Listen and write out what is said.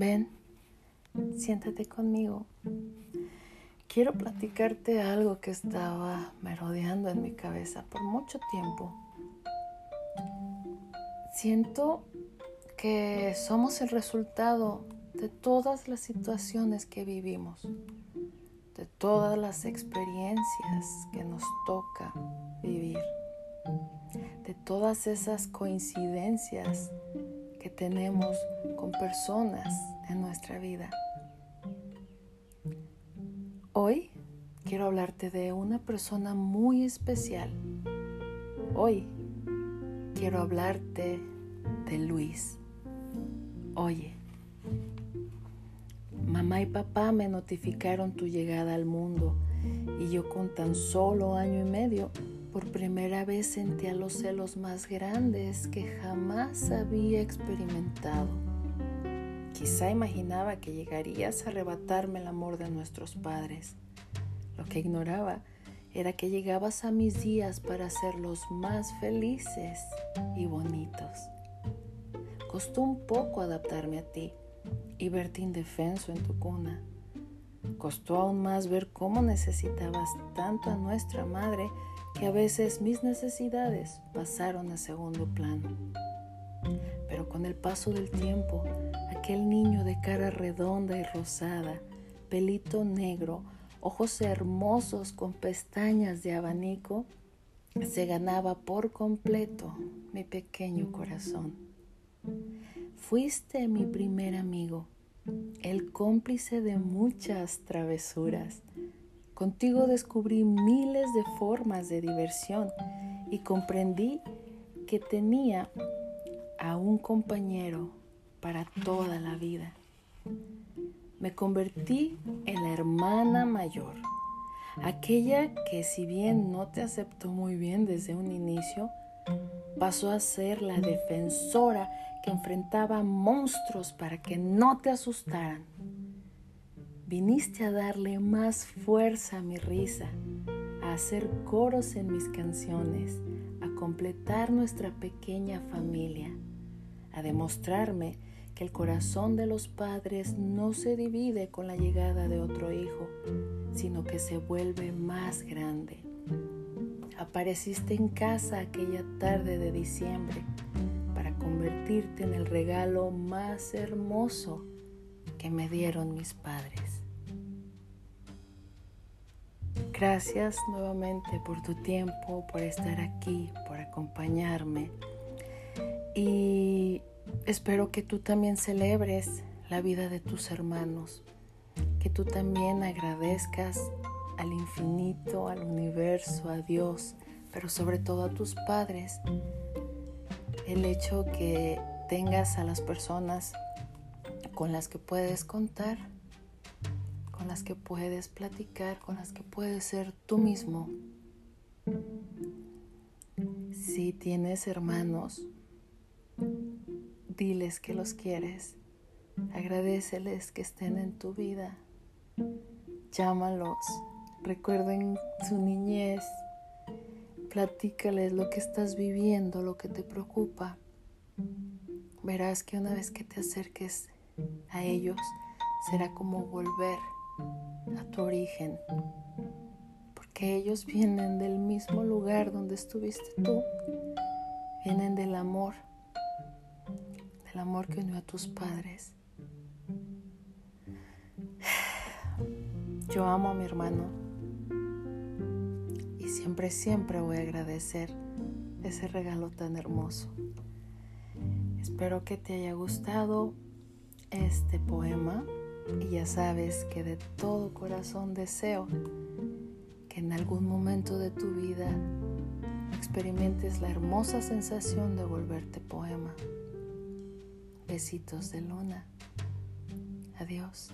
Ven, siéntate conmigo. Quiero platicarte algo que estaba merodeando en mi cabeza por mucho tiempo. Siento que somos el resultado de todas las situaciones que vivimos, de todas las experiencias que nos toca vivir, de todas esas coincidencias que tenemos con personas en nuestra vida. Hoy quiero hablarte de una persona muy especial. Hoy quiero hablarte de Luis. Oye, mamá y papá me notificaron tu llegada al mundo y yo con tan solo año y medio por primera vez sentía los celos más grandes que jamás había experimentado. Quizá imaginaba que llegarías a arrebatarme el amor de nuestros padres. Lo que ignoraba era que llegabas a mis días para hacerlos más felices y bonitos. Costó un poco adaptarme a ti y verte indefenso en tu cuna. Costó aún más ver cómo necesitabas tanto a nuestra madre que a veces mis necesidades pasaron a segundo plano. Pero con el paso del tiempo, aquel niño de cara redonda y rosada, pelito negro, ojos hermosos con pestañas de abanico, se ganaba por completo mi pequeño corazón. Fuiste mi primer amigo, el cómplice de muchas travesuras Contigo descubrí miles de formas de diversión y comprendí que tenía a un compañero para toda la vida. Me convertí en la hermana mayor, aquella que si bien no te aceptó muy bien desde un inicio, pasó a ser la defensora que enfrentaba monstruos para que no te asustaran Viniste a darle más fuerza a mi risa, a hacer coros en mis canciones, completar nuestra pequeña familia, a demostrarme que el corazón de los padres no se divide con la llegada de otro hijo, sino que se vuelve más grande. Apareciste en casa aquella tarde de diciembre para convertirte en el regalo más hermoso que me dieron mis padres. Gracias nuevamente por tu tiempo, por estar aquí, por acompañarme. Y espero que tú también celebres la vida de tus hermanos, que tú también agradezcas al infinito, al universo, a Dios, pero sobre todo a tus padres, el hecho que tengas a las personas con las que puedes contar con las que puedes platicar, con las que puedes ser tú mismo. Si tienes hermanos, diles que los quieres, agradeceles que estén en tu vida, llámalos, recuerden su niñez, platícales lo que estás viviendo, lo que te preocupa. Verás que una vez que te acerques a ellos, será como volver a tu origen, porque ellos vienen del mismo lugar donde estuviste tú, vienen del amor, del amor que unió a tus padres. Yo amo a mi hermano y siempre, siempre voy a agradecer ese regalo tan hermoso. Espero que te haya gustado este poema y ya sabes que de todo corazón deseo que en algún momento de tu vida experimentes la hermosa sensación de volverte poema. Besitos de luna. Adiós.